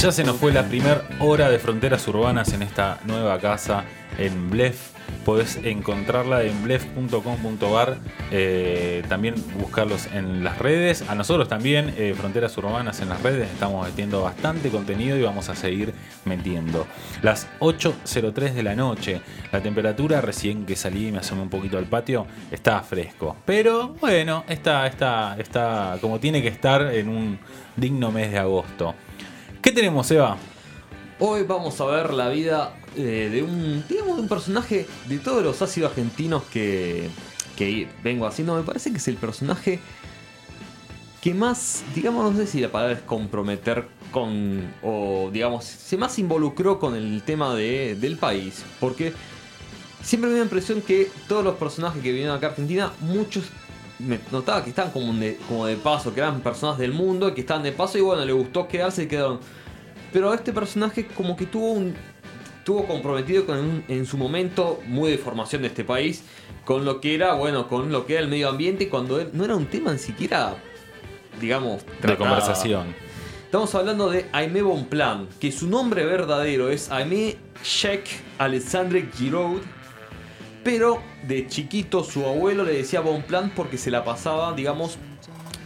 Ya se nos fue la primera hora de fronteras urbanas en esta nueva casa en Blef. Podés encontrarla en blef.com.ar. eh, también buscarlos en las redes. A nosotros también, eh, Fronteras Urbanas en las redes. Estamos metiendo bastante contenido y vamos a seguir metiendo. Las 8.03 de la noche. La temperatura, recién que salí y me asomé un poquito al patio, está fresco. Pero bueno, está, está, está como tiene que estar en un digno mes de agosto. ¿Qué tenemos, Eva? Hoy vamos a ver la vida eh, de un digamos, de un personaje de todos los ácidos argentinos que, que vengo haciendo. Me parece que es el personaje que más, digamos, no sé si la palabra es comprometer con, o digamos, se más involucró con el tema de, del país. Porque siempre me da la impresión que todos los personajes que vinieron acá a Argentina, muchos me notaba que estaban como de, como de paso, que eran personas del mundo, que estaban de paso y bueno, le gustó quedarse y quedaron. Pero este personaje como que tuvo un estuvo comprometido con un- en su momento muy de formación de este país con lo que era, bueno, con lo que era el medio ambiente cuando él- no era un tema ni siquiera digamos De conversación. Estamos hablando de Aimé Bonplan, que su nombre verdadero es Aimé Sheikh Alexandre Giraud, pero de chiquito su abuelo le decía Bonplan porque se la pasaba, digamos,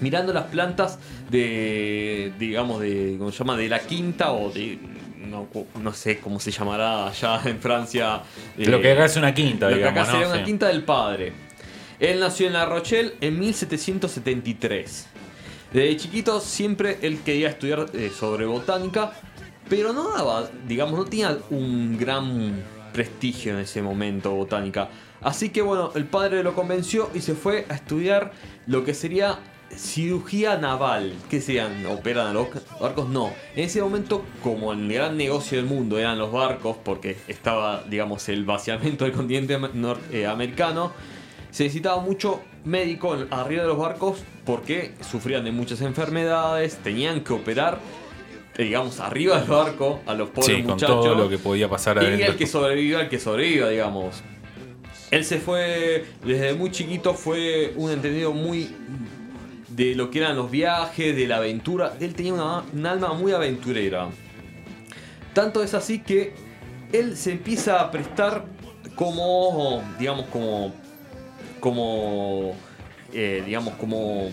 mirando las plantas de, digamos, de, ¿cómo se llama? De la quinta o de, no, no sé cómo se llamará allá en Francia. eh, Lo que acá es una quinta, lo que digamos, acá ¿no? sería una Sí. quinta del padre. Él nació en La Rochelle en 1773. Desde chiquito siempre él quería estudiar eh, sobre botánica, pero no daba, digamos, no tenía un gran prestigio en ese momento botánica. Así que bueno, el padre lo convenció y se fue a estudiar lo que sería cirugía naval. ¿Qué serían? ¿Operan a los barcos? No. En ese momento, como el gran negocio del mundo eran los barcos, porque estaba, digamos, el vaciamiento del continente norteamericano, se necesitaba mucho médico arriba de los barcos porque sufrían de muchas enfermedades, tenían que operar, eh, digamos, arriba del barco a los pobres Sí, con muchachos. todo lo que podía pasar Y adentro. el que sobreviva, el que sobreviva, digamos. Él se fue, desde muy chiquito fue un entendido muy de lo que eran los viajes, de la aventura. Él tenía una, un alma muy aventurera. Tanto es así que él se empieza a prestar como, digamos, como, como, eh, digamos, como...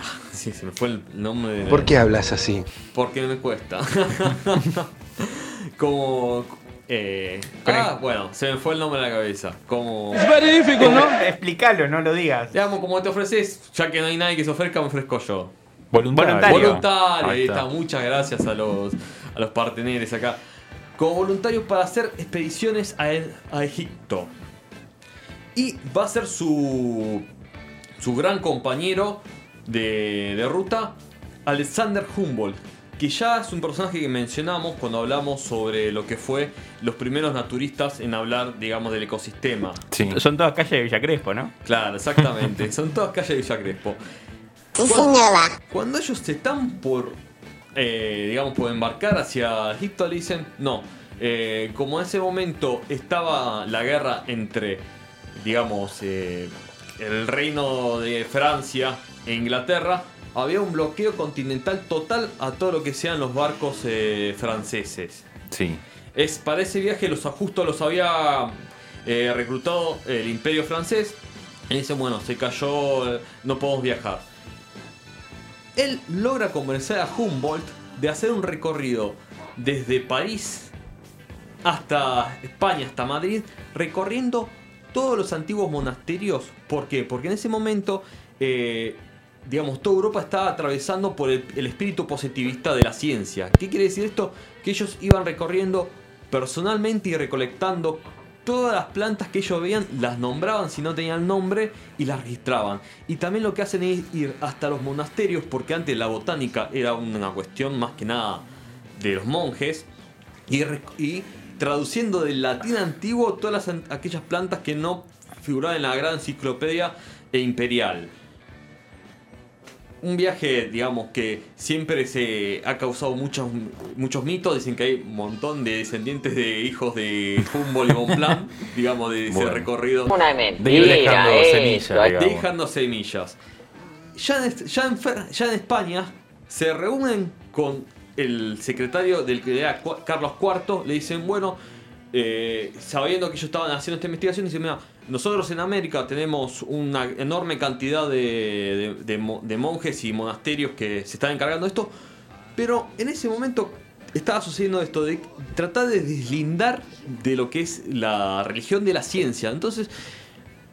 Sí, se me fue el nombre. de- ¿Por qué hablas así? porque me cuesta. como. eh, ah, bueno, se me fue el nombre de la cabeza. Como. Explícalo, no lo digas. Digamos, como te ofreces, ya que no hay nadie que se ofrezca, me ofrezco yo. Voluntario. Voluntario. Voluntario, Ahí ahí está. está. Muchas gracias a los, a los parteneres acá. Como voluntario para hacer expediciones a, a Egipto. Y va a ser su, su gran compañero de, de ruta, Alexander Humboldt. Que ya es un personaje que mencionamos cuando hablamos sobre lo que fue los primeros naturistas en hablar, digamos, del ecosistema. Sí. Son todas calles de Villa Crespo, ¿no? Claro, exactamente. Son todas calles de Villa Crespo. Señora. Cuando ellos se están por, eh, digamos, por embarcar hacia Egipto, le dicen, no, eh, como en ese momento estaba la guerra entre, digamos, eh, el reino de Francia e Inglaterra, había un bloqueo continental total a todo lo que sean los barcos eh, franceses. Sí. Es, para ese viaje los ajustos los había eh, reclutado el imperio francés. Y dicen, bueno, se cayó, no podemos viajar. Él logra convencer a Humboldt de hacer un recorrido desde París hasta España, hasta Madrid, recorriendo todos los antiguos monasterios. ¿Por qué? Porque en ese momento, eh, digamos, toda Europa estaba atravesando por el, espíritu positivista de la ciencia. ¿Qué quiere decir esto? Que ellos iban recorriendo personalmente y recolectando todas las plantas que ellos veían, las nombraban si no tenían nombre y las registraban. Y también lo que hacen es ir hasta los monasterios, porque antes la botánica era una cuestión más que nada de los monjes, y traduciendo del latín antiguo todas las aquellas plantas que no figuraban en la gran enciclopedia e imperial. Un viaje, digamos, que siempre se ha causado muchos, muchos mitos. Dicen que hay un montón de descendientes de hijos de Humboldt y Bonpland, digamos, de ese Bueno. recorrido. Una De ir mentira. dejando esto. semillas, digamos. dejando semillas. Ya en, est- ya, en, Fer- ya en España se reúnen con el secretario del que era Carlos IV le dicen, bueno, eh, sabiendo que ellos estaban haciendo esta investigación, dicen, mira, nosotros en América tenemos una enorme cantidad de, de- de mo- de monjes y monasterios que se están encargando de esto, pero en ese momento estaba sucediendo esto de tratar de deslindar de lo que es la religión de la ciencia. Entonces,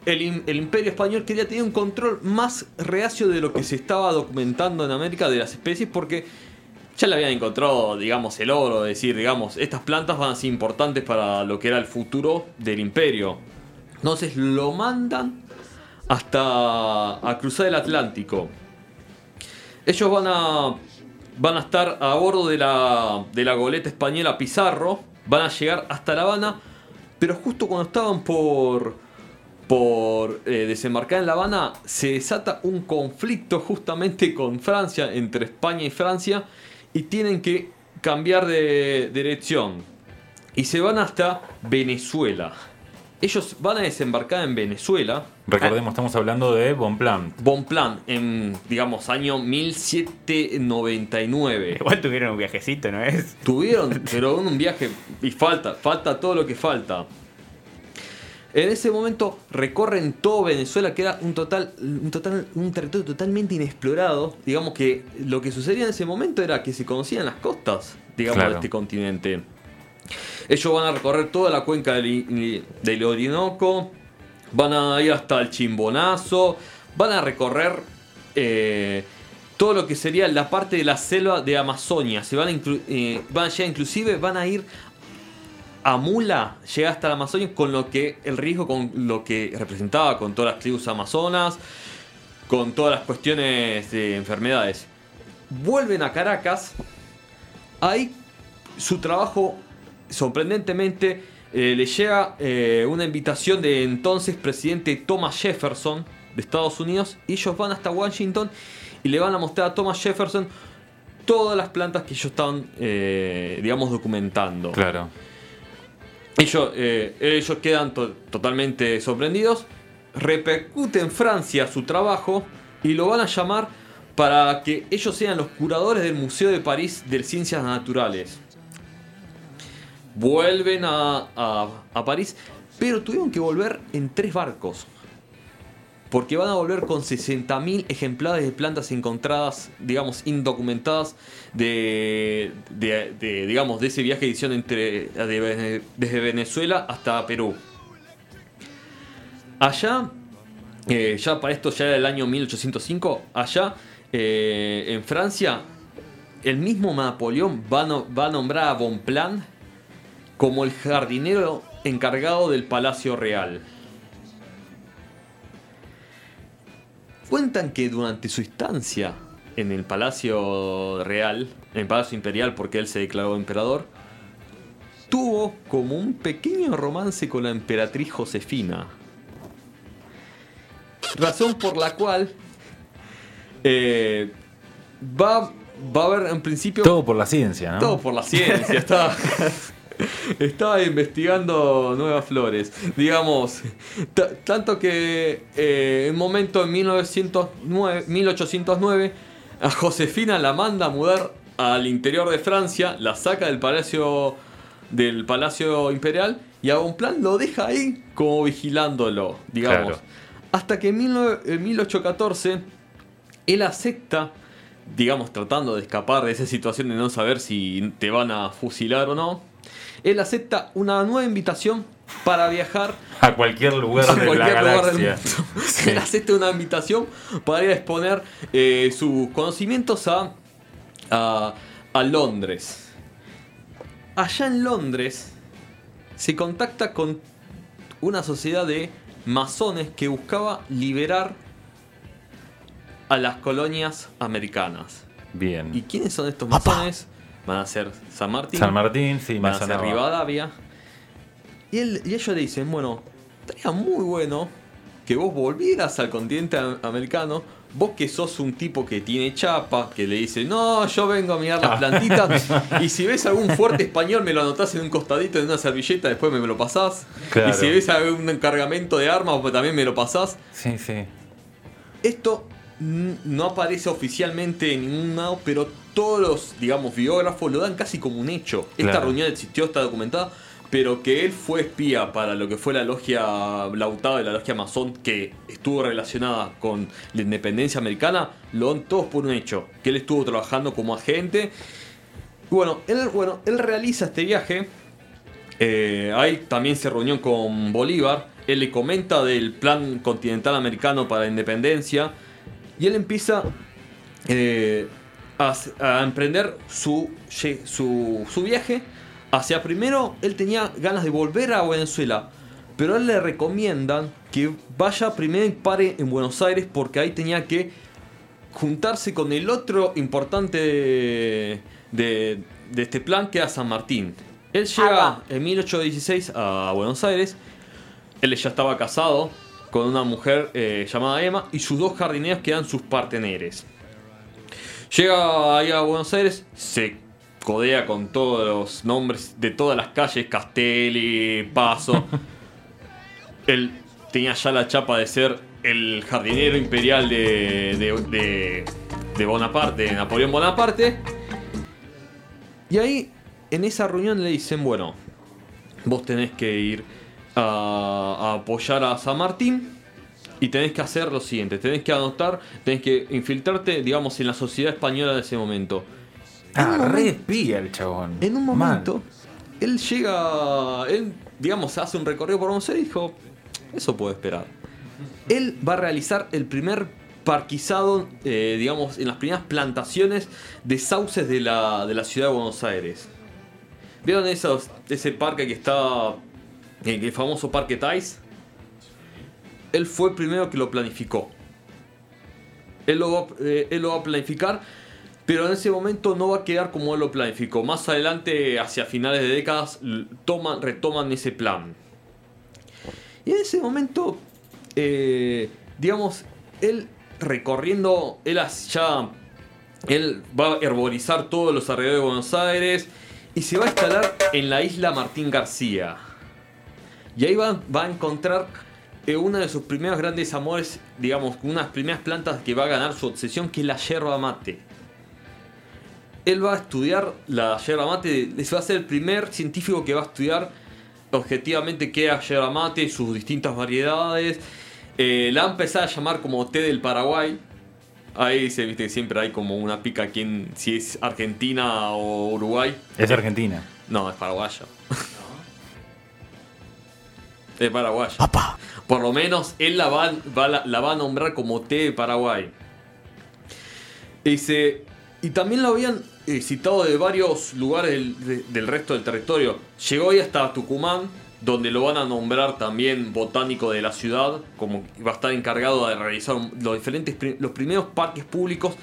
el imperio español quería tener un control más reacio de lo que se estaba documentando en América de las especies porque ya le habían encontrado, digamos, el oro, es decir, digamos, estas plantas van a ser importantes para lo que era el futuro del imperio. Entonces lo mandan hasta a cruzar el Atlántico. Ellos van a van a estar a bordo de la, de la goleta española Pizarro, van a llegar hasta La Habana, pero justo cuando estaban por por eh, desembarcar en La Habana se desata un conflicto justamente con Francia, entre España y Francia, y tienen que cambiar de dirección. Y se van hasta Venezuela. Ellos van a desembarcar en Venezuela. Recordemos, estamos hablando de Bonpland. Bonpland, en, digamos, año 1799. Igual tuvieron un viajecito, ¿no es? Tuvieron, pero un viaje y falta, falta todo lo que falta. En ese momento recorren todo Venezuela, que era un total, un total, un territorio totalmente inexplorado. Digamos que lo que sucedía en ese momento era que se conocían las costas, digamos, Claro. de este continente. Ellos van a recorrer toda la cuenca del, Orinoco, van a ir hasta el Chimbonazo, van a recorrer eh, todo lo que sería la parte de la selva de Amazonia. Se van a, eh, van a llegar, inclusive van a ir a Mula, llega hasta la Amazonia con lo que el riesgo con lo que representaba con todas las tribus amazonas, con todas las cuestiones de enfermedades. Vuelven a Caracas, ahí su trabajo sorprendentemente eh, le llega eh, una invitación de entonces presidente Thomas Jefferson de Estados Unidos y ellos van hasta Washington y le van a mostrar a Thomas Jefferson todas las plantas que ellos estaban, eh, digamos, documentando. Claro. Ellos, eh, ellos quedan to- totalmente sorprendidos, repercute en Francia su trabajo y lo van a llamar para que ellos sean los curadores del Museo de París de Ciencias Naturales. Vuelven a- a París, pero tuvieron que volver en tres barcos. Porque van a volver con 60.000 ejemplares de plantas encontradas, digamos, indocumentadas de, digamos, de ese viaje de edición entre, desde Venezuela hasta Perú. Allá, eh, ya para esto ya era el año 1805, allá eh, en Francia, el mismo Napoleón va a nombrar a Bonpland como el jardinero encargado del Palacio Real. Cuentan que durante su estancia en el Palacio Real, en el Palacio Imperial porque él se declaró emperador, tuvo como un pequeño romance con la emperatriz Josefina. Razón por la cual eh, va, va a haber en principio... Todo por la ciencia, ¿no? Todo por la ciencia, estaba, estaba investigando nuevas flores. Digamos, ta- tanto que eh, en un momento en 1909, 1809, a Josefina la manda a mudar al interior de Francia, la saca del palacio del palacio imperial y a Bonpland lo deja ahí como vigilándolo, digamos. Claro. Hasta que en 19 en 1814 él acepta, digamos, tratando de escapar de esa situación de no saber si te van a fusilar o no. Él acepta una nueva invitación para viajar A cualquier lugar a de la lugar del galaxia. mundo. Sí. Él acepta una invitación para ir a exponer eh, sus conocimientos a, a, a Londres. Allá en Londres se contacta con una sociedad de masones que buscaba liberar a las colonias americanas. Bien. ¿Y quiénes son estos masones? Van a ser San Martín, San Martín, sí, van a ser. Rivadavia. Y, él- y ellos le dicen, bueno, estaría muy bueno que vos volvieras al continente am- americano, vos que sos un tipo que tiene chapa, que le dice, no, yo vengo a mirar las plantitas, y si ves algún fuerte español me lo anotás en un costadito en una servilleta, después me lo pasás. Claro. Y si ves algún cargamento de armas, pues también me lo pasás. Sí, sí. Esto no aparece oficialmente en ningún lado, pero todos los, digamos, biógrafos lo dan casi como un hecho. Esta Claro. reunión existió, está documentada, pero que él fue espía para lo que fue la logia lautada de la logia masón, que estuvo relacionada con la independencia americana, lo dan todos por un hecho. Que él estuvo trabajando como agente. Y bueno, él, bueno, él realiza este viaje. Eh, ahí también se reunió con Bolívar. Él le comenta del plan continental americano para la independencia. Y él empieza eh, a, a emprender su, su, su viaje hacia primero. Él tenía ganas de volver a Venezuela. Pero a él le recomiendan que vaya primero y pare en Buenos Aires porque ahí tenía que juntarse con el otro importante de, de- de este plan que era San Martín. Él llega en 1816 a Buenos Aires. Él ya estaba casado con una mujer eh, llamada Emma y sus dos jardineros que eran sus parteneres. Llega ahí a Buenos Aires, se codea con todos los nombres de todas las calles, Castelli, Paso. Él tenía ya la chapa de ser el jardinero imperial de, de, de- de Bonaparte, de Napoleón Bonaparte. Y ahí, en esa reunión le dicen, bueno, vos tenés que ir a, a apoyar a San Martín y tenés que hacer lo siguiente, tenés que anotar, tenés que infiltrarte, digamos, en la sociedad española de ese momento. Ah, re espía el chabón. En un momento, él llega, él, digamos, hace un recorrido por Buenos Aires y dijo, eso puedo esperar. Él va a realizar el primer parquizado, eh, digamos, en las primeras plantaciones de sauces de la, de la ciudad de Buenos Aires. ¿Vieron esos, ese parque que está, el, el famoso Parque Tais? Él fue el primero que lo planificó. Él lo, va, eh, él lo va a planificar, pero en ese momento no va a quedar como él lo planificó. Más adelante, hacia finales de décadas, toman, retoman ese plan. Y en ese momento, eh, digamos, él recorriendo, él ya, él va a herborizar todos los alrededores de Buenos Aires y se va a instalar en la isla Martín García. Y ahí va, va a encontrar eh, uno de sus primeros grandes amores, digamos, unas primeras plantas que va a ganar su obsesión, que es la yerba mate. Él va a estudiar la yerba mate, va a ser el primer científico que va a estudiar objetivamente qué es yerba mate, sus distintas variedades. Eh, la va a empezar a llamar como té del Paraguay. Ahí se viste que siempre hay como una pica aquí en si es Argentina o Uruguay. Es Argentina. No, es paraguayo. es paraguayo. Por lo menos él la va, va- la, la va a nombrar como té de Paraguay. Dice, y también lo habían eh, citado de varios lugares del, de- del resto del territorio. Llegó ahí hasta Tucumán, donde lo van a nombrar también botánico de la ciudad, como va a estar encargado de realizar los diferentes los primeros parques públicos,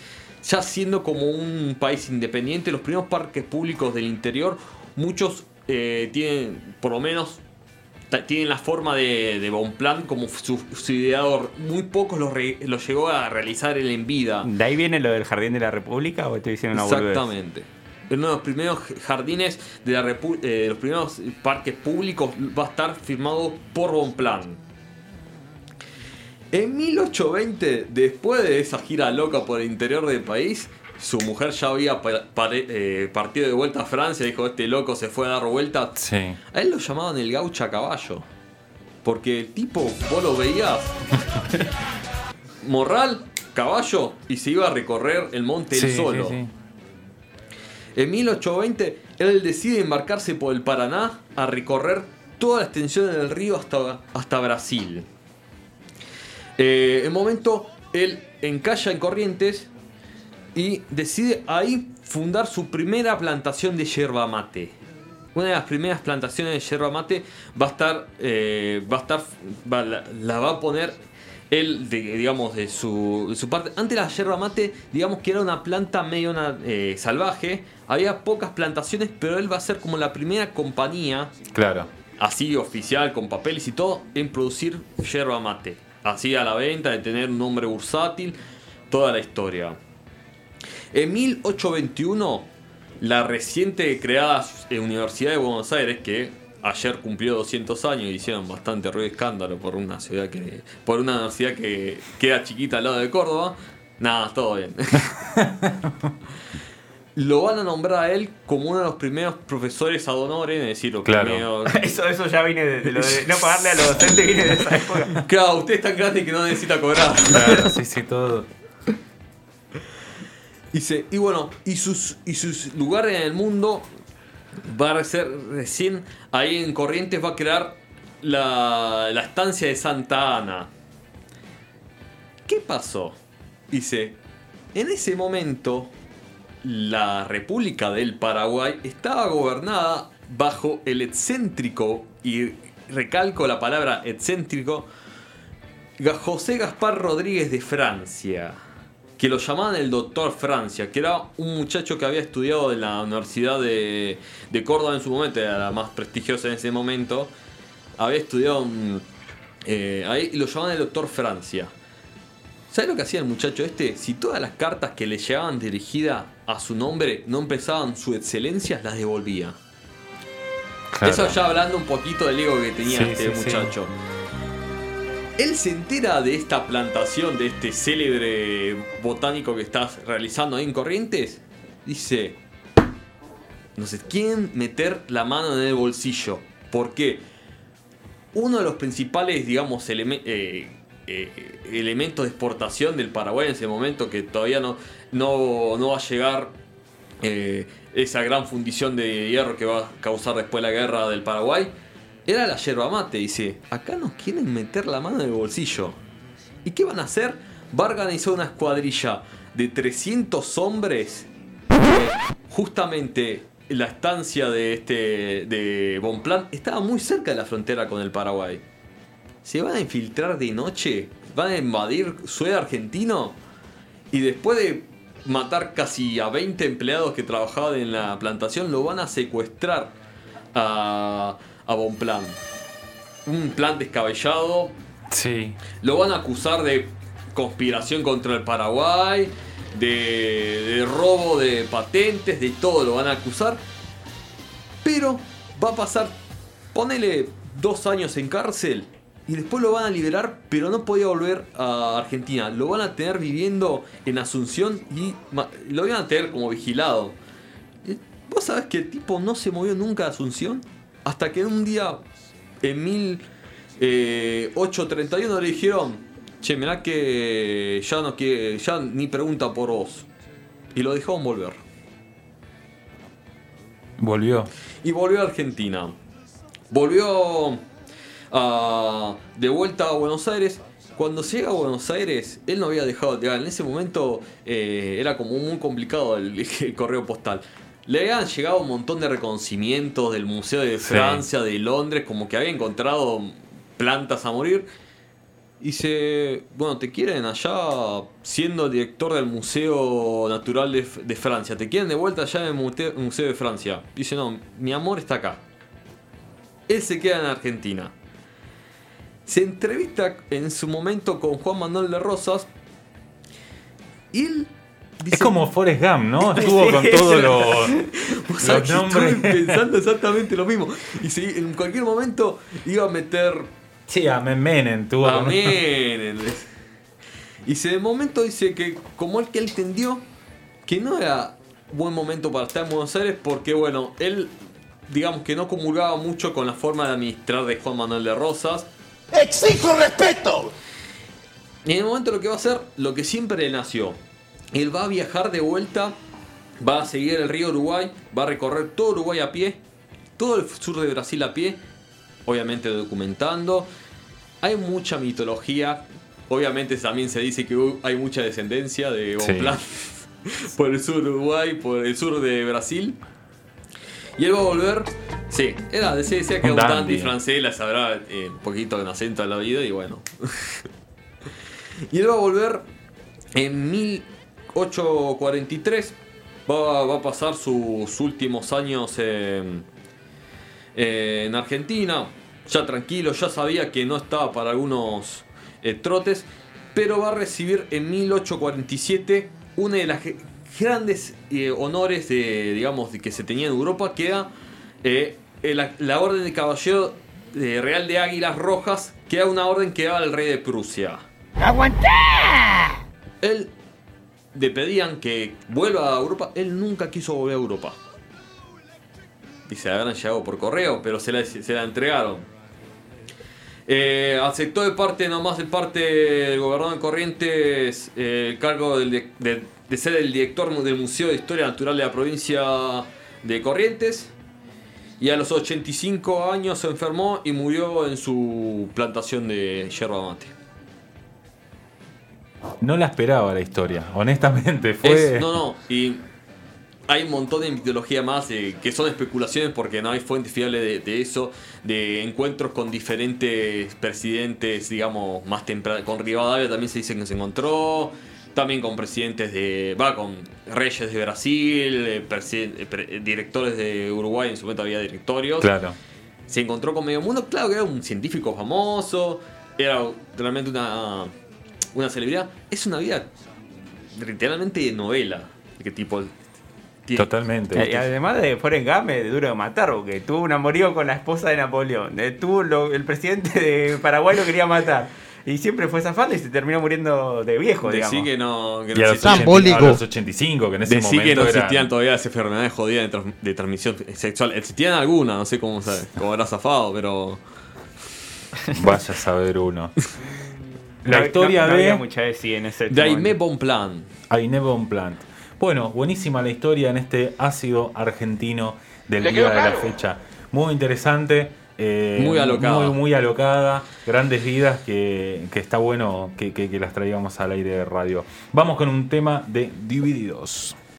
ya siendo como un país independiente, los primeros parques públicos del interior, muchos eh, tienen, por lo menos, tienen la forma de, de Bonpland como ideador. Muy pocos los, re- los llegó a realizar él en vida. ¿De ahí viene lo del Jardín de la República o estoy diciendo una boludez? Exactamente. Uno de los primeros jardines de la repu- eh, los primeros parques públicos va a estar firmado por Bonplan. En 1820, después de esa gira loca por el interior del país, su mujer ya había eh, partido de vuelta a Francia. Dijo: Este loco se fue a dar vuelta. Sí. A él lo llamaban el gaucho a caballo. Porque el tipo, vos lo veías. Morral, caballo, y se iba a recorrer el monte él Sí, solo. sí, sí. En 1820, él decide embarcarse por el Paraná a recorrer toda la extensión del río hasta, hasta Brasil. Eh, en momento, él encalla en Corrientes y decide ahí fundar su primera plantación de yerba mate. Una de las primeras plantaciones de yerba mate va a estar, eh, va a estar, va- la, la va a poner él, de- digamos, de su, de su parte. Antes la yerba mate, digamos que era una planta medio eh, salvaje. Había pocas plantaciones, pero él va a ser como la primera compañía Claro. así oficial, con papeles y todo, en producir yerba mate. Así a la venta, de tener un nombre bursátil, toda la historia. En 1821, la reciente creada eh, Universidad de Buenos Aires, que ayer cumplió 200 años y hicieron bastante ruido y escándalo por una ciudad que por una universidad que queda chiquita al lado de Córdoba, Nada, todo bien. Lo van a nombrar a él como uno de los primeros profesores ad honorem, es decir, los Claro. primeros- Eso, eso ya viene de, de lo de no pagarle a los docentes, viene de esa época. Claro, usted es tan grande que no necesita cobrar. Claro, sí, sí, todo. Dice, y bueno, y sus, y sus lugares en el mundo va a ser recién ahí en Corrientes va a crear la, la estancia de Santa Ana. ¿Qué pasó? Dice, en ese momento la República del Paraguay estaba gobernada bajo el excéntrico, y recalco la palabra excéntrico, José Gaspar Rodríguez de Francia, que lo llamaban el doctor Francia, que era un muchacho que había estudiado en la Universidad de, de Córdoba en su momento, era la más prestigiosa en ese momento, había estudiado eh, ahí y lo llamaban el doctor Francia. ¿Sabes lo que hacía el muchacho este? Si todas las cartas que le llegaban dirigidas a su nombre no empezaban su excelencia, las devolvía. Claro. Eso ya hablando un poquito del ego que tenía Sí, este sí, sí. Él se entera de esta plantación, de este célebre botánico que estás realizando ahí en Corrientes. Dice, no sé, quieren meter la mano en el bolsillo. ¿Por qué? Uno de los principales, digamos, eh, eh, elementos de exportación del Paraguay en ese momento, que todavía no, no, no va a llegar eh, esa gran fundición de hierro que va a causar después la guerra del Paraguay, era la yerba mate. Dice, acá nos quieren meter la mano en el bolsillo. ¿Y qué van a hacer? Va a organizar una escuadrilla de 300 hombres justamente la estancia de este de Bonplan estaba muy cerca de la frontera con el Paraguay. Se van a infiltrar de noche, van a invadir suelo argentino y después de matar casi a 20 empleados que trabajaban en la plantación, lo van a secuestrar a, a Bonplan. Un plan descabellado, Sí. lo van a acusar de conspiración contra el Paraguay, de, de robo de patentes, de todo lo van a acusar. Pero va a pasar, ponele dos años en cárcel y después lo van a liberar, pero no podía volver a Argentina. Lo van a tener viviendo en Asunción y lo van a tener como vigilado. ¿Vos sabés que el tipo no se movió nunca a Asunción? Hasta que un día, en 1831, le dijeron, che, mirá que ya no quiere, ya ni pregunta por vos. Y lo dejaron volver. Volvió. Y volvió a Argentina. Volvió a- de vuelta a Buenos Aires. Cuando llega a Buenos Aires, él no había dejado de llegar. En ese momento eh, era como muy complicado el, el correo postal. Le habían llegado un montón de reconocimientos del Museo de Sí. Francia, de Londres, como que había encontrado plantas a morir. Y dice, bueno, te quieren allá siendo director del Museo Natural de, de Francia. Te quieren de vuelta allá en el Museo de Francia. Dice, no, mi amor está acá. Él se queda en Argentina. Se entrevista en su momento con Juan Manuel de Rosas. Y él dice, Es como Forrest Gump, ¿no? Estuvo con todos los, sabés los nombres. pensando exactamente lo mismo. Y si en cualquier momento iba a meter Sí, a Menem tuvo. con- Amén. Y se de momento dice que como él que él entendió que no era buen momento para estar en Buenos Aires porque bueno, él digamos que no comulgaba mucho con la forma de administrar de Juan Manuel de Rosas. ¡Exijo respeto! Y en el momento lo que va a hacer, lo que siempre le nació. Él va a viajar de vuelta, va a seguir el río Uruguay, va a recorrer todo Uruguay a pie, todo el sur de Brasil a pie, obviamente documentando. Hay mucha mitología, obviamente también se dice que hay mucha descendencia de Sí. Bonplan por el sur de Uruguay, por el sur de Brasil. Y él va a volver. Sí, era, se decía que Un era un dandy. francés, la sabrá eh, un poquito en acento a la vida y bueno. y él va a volver en 1843. Va, va a pasar sus últimos años en, en Argentina. Ya tranquilo, ya sabía que no estaba para algunos eh, trotes. Pero va a recibir en 1847 una de las grandes eh, honores de, digamos, que se tenía en Europa, que era eh, la, la Orden de Caballero Real de Águilas Rojas, que era una orden que daba el rey de Prusia. ¡Aguantá! Él le pedían que vuelva a Europa, él nunca quiso volver a Europa. Y se la habían llegado por correo, pero se la, entregaron. Eh, aceptó de parte, nomás de parte del gobernador de Corrientes, eh, el cargo del de, de- de ser el director del Museo de Historia Natural de la provincia de Corrientes. Y a los 85 años se enfermó y murió en su plantación de yerba mate. No la esperaba la historia, honestamente. Fue. Es- no, no, y hay un montón de mitología más eh, que son especulaciones porque no hay fuentes fiables de, de eso, de encuentros con diferentes presidentes, digamos, más temprano. Con Rivadavia también se dice que se encontró, también con presidentes de. va, con reyes de Brasil, eh, eh, pre- eh, directores de Uruguay, en su momento había directorios. Claro. Se encontró con medio mundo, claro que era un científico famoso, era realmente una, una celebridad. Es una vida literalmente de novela. de ¿Qué tipo tiene? Totalmente. Y además de Forrest Gump, es duro de matar, porque tuvo un amorío con la esposa de Napoleón. Eh, Tuvo lo- el presidente de Paraguay lo quería matar. Y siempre fue zafando y se terminó muriendo de viejo, Decí digamos. que no, que Y no a los, existían- 80 Simbólico. a los 85, que en ese Decí momento que no existían todavía las enfermedades jodidas de, trans- de transmisión sexual. Existían algunas, no sé cómo, cómo habrá zafado, pero. Vaya a saber uno. La historia no- no de había mucha de sí en ese De Aimé momento. Bonplan. Ainebon Plant. Bueno, buenísima la historia en este ácido argentino del día de la fecha. Muy interesante. eh, Muy alocada. Muy, muy alocada. Grandes vidas que, que está bueno que, que- que las traigamos al aire de radio. Vamos con un tema de Divididos.